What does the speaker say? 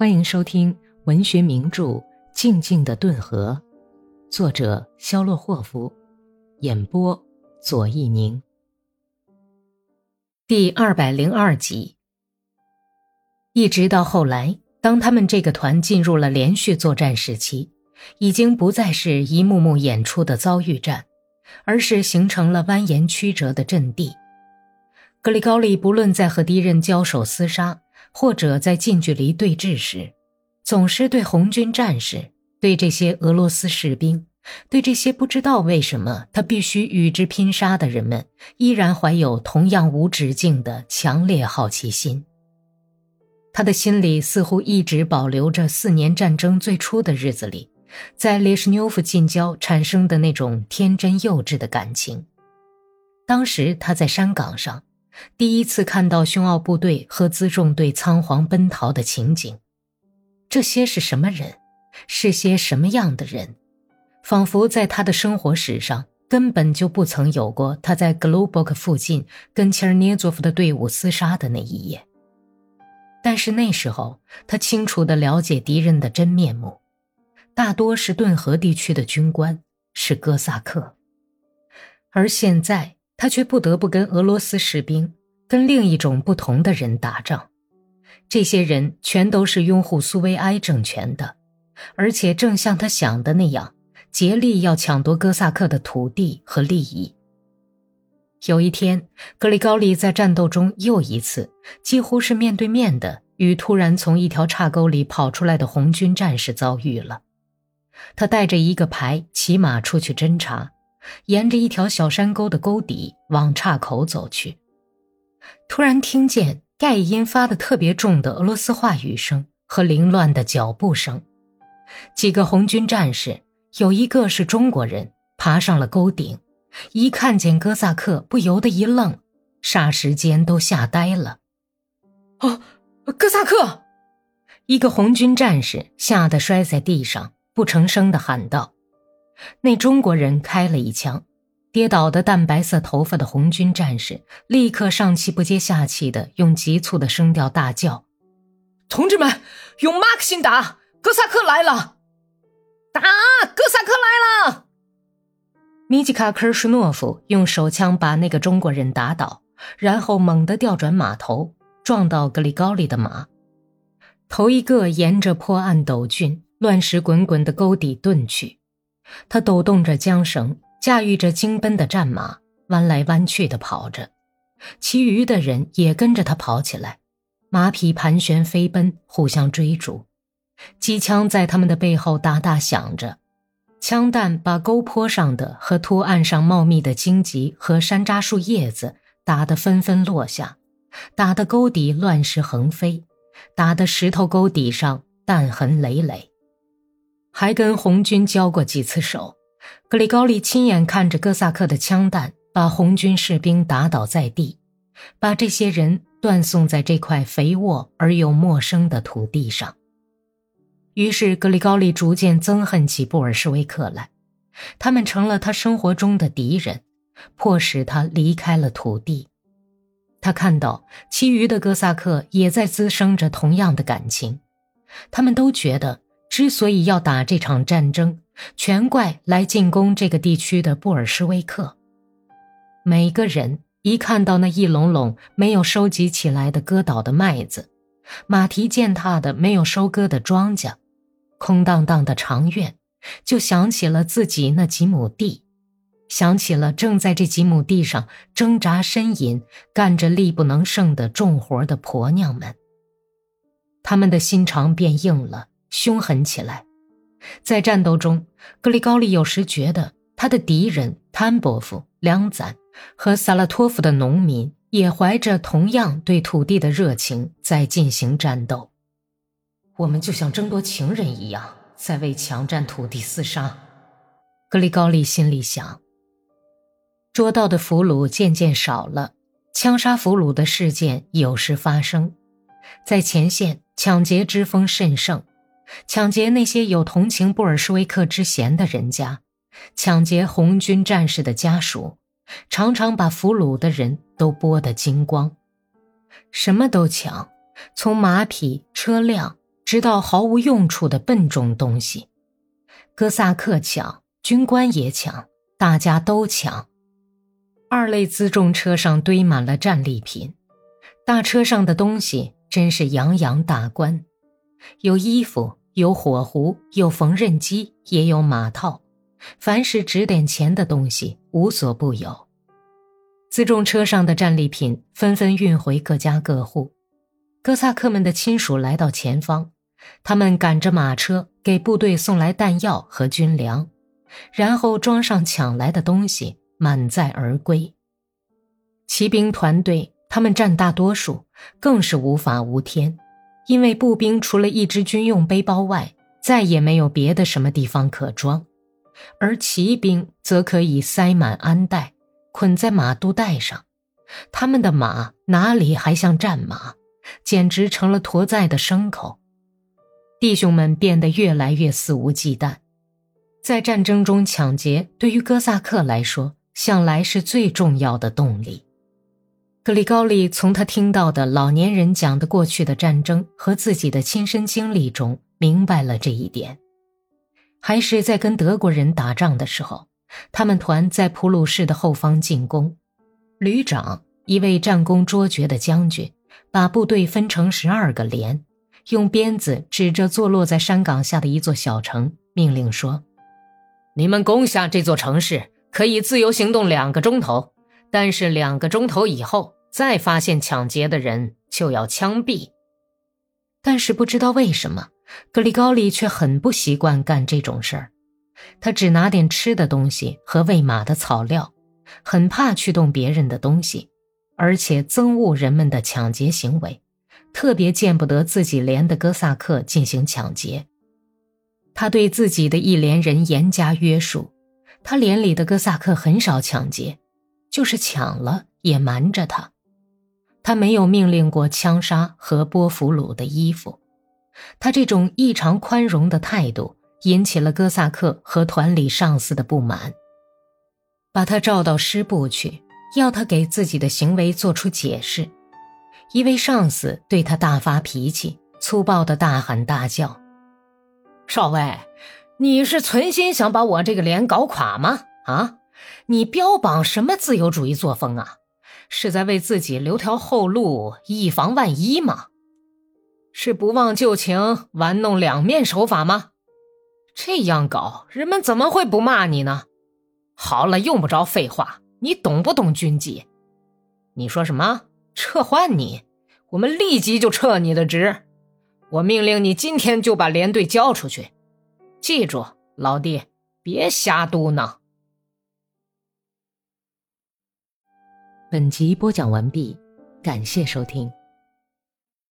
欢迎收听文学名著《静静的顿河》，作者肖洛霍夫，演播左一宁。第二百零二集。一直到后来，当他们这个团进入了连续作战时期，已经不再是一幕幕演出的遭遇战，而是形成了蜿蜒曲折的阵地。格里高利不论在和敌人交手厮杀，或者在近距离对峙时，总是对红军战士、对这些俄罗斯士兵、对这些不知道为什么他必须与之拼杀的人们，依然怀有同样无止境的强烈好奇心。他的心里似乎一直保留着四年战争最初的日子里，在列什纽夫近郊产生的那种天真幼稚的感情。当时他在山岗上。第一次看到匈奥部队和辎重队仓皇奔逃的情景，这些是什么人？是些什么样的人？仿佛在他的生活史上根本就不曾有过他在格鲁伯克附近跟切尔涅佐夫的队伍厮杀的那一夜。但是那时候他清楚地了解敌人的真面目，大多是顿河地区的军官，是哥萨克。而现在。他却不得不跟俄罗斯士兵、跟另一种不同的人打仗。这些人全都是拥护苏维埃政权的，而且正像他想的那样，竭力要抢夺哥萨克的土地和利益。有一天，格里高利在战斗中又一次几乎是面对面的与突然从一条岔沟里跑出来的红军战士遭遇了。他带着一个排骑马出去侦察。沿着一条小山沟的沟底往岔口走去，突然听见盖音发的特别重的俄罗斯话语声和凌乱的脚步声。几个红军战士，有一个是中国人，爬上了沟顶，一看见哥萨克，不由得一愣，霎时间都吓呆了。哦，哥萨克！一个红军战士吓得摔在地上，不成声的喊道。那中国人开了一枪，跌倒的淡白色头发的红军战士立刻上气不接下气的用急促的声调大叫：“同志们，用马克沁打！哥萨克来了！打！哥萨克来了！”米基卡科尔舒诺夫用手枪把那个中国人打倒，然后猛地调转马头，撞到格里高利的马。头一个沿着破暗陡峻、乱石滚滚的沟底遁去。他抖动着缰绳，驾驭着惊奔的战马，弯来弯去地跑着。其余的人也跟着他跑起来，马匹盘旋飞奔，互相追逐。机枪在他们的背后哒哒响着，枪弹把沟坡上的和凸岸上茂密的荆棘和山楂树叶子打得纷纷落下，打得沟底乱石横飞，打得石头沟底上弹痕累累。还跟红军交过几次手，格里高利亲眼看着哥萨克的枪弹把红军士兵打倒在地，把这些人断送在这块肥沃而又陌生的土地上。于是格里高利逐渐憎恨起布尔什维克来，他们成了他生活中的敌人，迫使他离开了土地。他看到其余的哥萨克也在滋生着同样的感情，他们都觉得。之所以要打这场战争，全怪来进攻这个地区的布尔什维克。每个人一看到那一垄垄没有收集起来的割倒的麦子，马蹄践踏的没有收割的庄稼，空荡荡的长院，就想起了自己那几亩地，想起了正在这几亩地上挣扎呻吟、干着力不能胜的重活的婆娘们。他们的心肠变硬了。凶狠起来，在战斗中，格里高利有时觉得他的敌人潘伯夫、梁赞和萨拉托夫的农民也怀着同样对土地的热情在进行战斗。我们就像争夺情人一样，在为强占土地厮杀。格里高利心里想。捉到的俘虏渐渐少了，枪杀俘虏的事件有时发生，在前线抢劫之风甚盛。抢劫那些有同情布尔什维克之嫌的人家，抢劫红军战士的家属，常常把俘虏的人都剥得精光，什么都抢，从马匹、车辆、直到毫无用处的笨重东西。哥萨克抢，军官也抢，大家都抢。二类辎重车上堆满了战利品，大车上的东西真是洋洋大观，有衣服，有火壶，有缝纫机，也有马套，凡是值点钱的东西无所不有。辎重车上的战利品纷纷运回各家各户，哥萨克们的亲属来到前方，他们赶着马车给部队送来弹药和军粮，然后装上抢来的东西，满载而归。骑兵团队他们占大多数，更是无法无天，因为步兵除了一只军用背包外，再也没有别的什么地方可装，而骑兵则可以塞满鞍带。捆在马肚带上，他们的马哪里还像战马，简直成了驮载的牲口。弟兄们变得越来越肆无忌惮，在战争中抢劫对于哥萨克来说向来是最重要的动力。格里高利从他听到的老年人讲的过去的战争和自己的亲身经历中明白了这一点，还是在跟德国人打仗的时候。他们团在普鲁士的后方进攻，旅长一位战功卓绝的将军，把部队分成十二个连，用鞭子指着坐落在山岗下的一座小城，命令说：“你们攻下这座城市，可以自由行动两个钟头，但是两个钟头以后再发现抢劫的人，就要枪毙。”但是不知道为什么，格里高利却很不习惯干这种事儿。他只拿点吃的东西和喂马的草料，很怕去动别人的东西，而且憎恶人们的抢劫行为，特别见不得自己连的哥萨克进行抢劫。他对自己的一连人严加约束，他连里的哥萨克很少抢劫，就是抢了也瞒着他。他没有命令过枪杀和剥俘虏的衣服，他这种异常宽容的态度。引起了哥萨克和团里上司的不满，把他召到师部去，要他给自己的行为做出解释。一位上司对他大发脾气，粗暴的大喊大叫：“少尉，你是存心想把我这个连搞垮吗？啊，你标榜什么自由主义作风啊？是在为自己留条后路，以防万一吗？是不忘旧情，玩弄两面手法吗？”这样搞，人们怎么会不骂你呢？好了，用不着废话，你懂不懂军纪？你说什么？撤换你？我们立即就撤你的职。我命令你今天就把连队交出去。记住，老弟，别瞎嘟囔。本集播讲完毕，感谢收听。